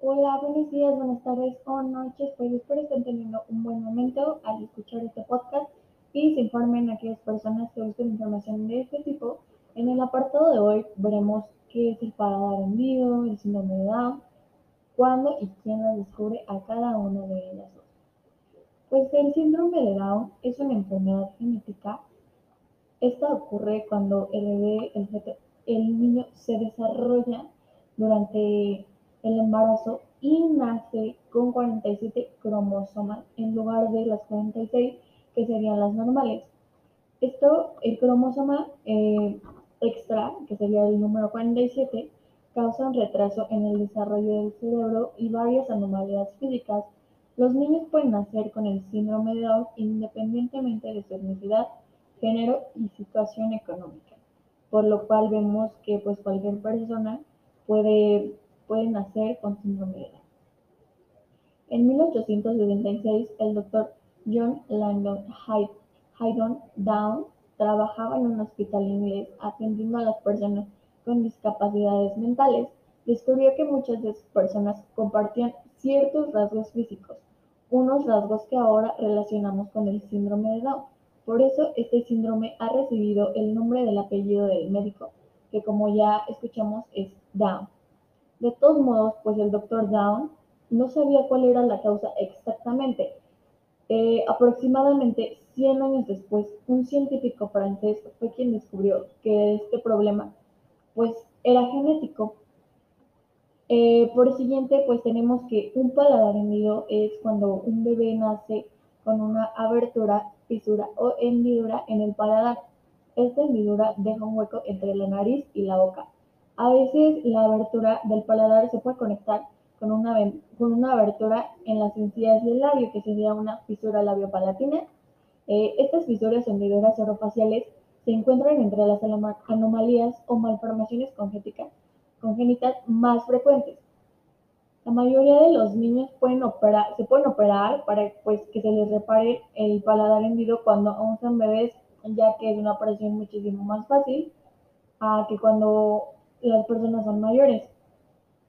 Hola, buenos días, buenas tardes o noches, pues espero estén teniendo un buen momento al escuchar este podcast y se informen a aquellas personas que busquen información de este tipo. En el apartado de hoy veremos qué es el paladar hendido, el síndrome de Down, cuándo y quién lo descubre a cada una de ellas. Pues el síndrome de Down es una enfermedad genética. Esta ocurre cuando el bebé, el niño se desarrolla durante el embarazo y nace con 47 cromosomas en lugar de las 46 que serían las normales. Esto, el cromosoma eh, extra, que sería el número 47, causa un retraso en el desarrollo del cerebro y varias anomalías físicas. Los niños pueden nacer con el síndrome de Down independientemente de su etnicidad, género y situación económica, por lo cual vemos que pues cualquier persona puede pueden nacer con síndrome de Down. En 1876, el doctor John Langdon Down trabajaba en un hospital inglés atendiendo a las personas con discapacidades mentales. Descubrió que muchas de esas personas compartían ciertos rasgos físicos, unos rasgos que ahora relacionamos con el síndrome de Down. Por eso este síndrome ha recibido el nombre del apellido del médico, que como ya escuchamos es Down. De todos modos, pues el doctor Down no sabía cuál era la causa exactamente. Eh, aproximadamente 100 años después, un científico francés fue quien descubrió que este problema pues era genético. Eh, por siguiente, pues tenemos que un paladar hendido es cuando un bebé nace con una abertura, fisura o hendidura en el paladar. Esta hendidura deja un hueco entre la nariz y la boca. A veces la abertura del paladar se puede conectar con una, con una abertura en las encías del labio, que sería una fisura labiopalatina. Eh, estas fisuras hendiduras orofaciales se encuentran entre las anomalías o malformaciones congénitas más frecuentes. La mayoría de los niños pueden operar, se pueden operar para pues, que se les repare el paladar hendido cuando aún son bebés, ya que es una operación muchísimo más fácil a que cuando las personas son mayores.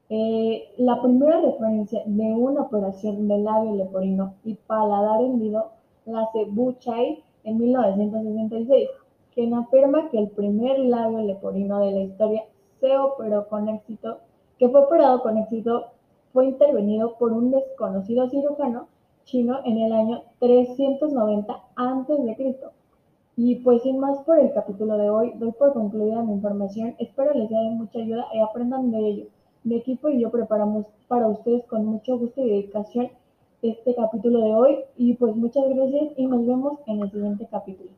Eh, la primera referencia de una operación de labio leporino y paladar hendido la hace Buchay en 1966, quien afirma que el primer labio leporino de la historia se operó con éxito, que fue operado con éxito, fue intervenido por un desconocido cirujano chino en el año 390 a.C. Y pues sin más por el capítulo de hoy, doy por concluida mi información. Espero les sea de mucha ayuda y aprendan de ello. Mi equipo y yo preparamos para ustedes con mucho gusto y dedicación este capítulo de hoy. Y pues muchas gracias y nos vemos en el siguiente capítulo.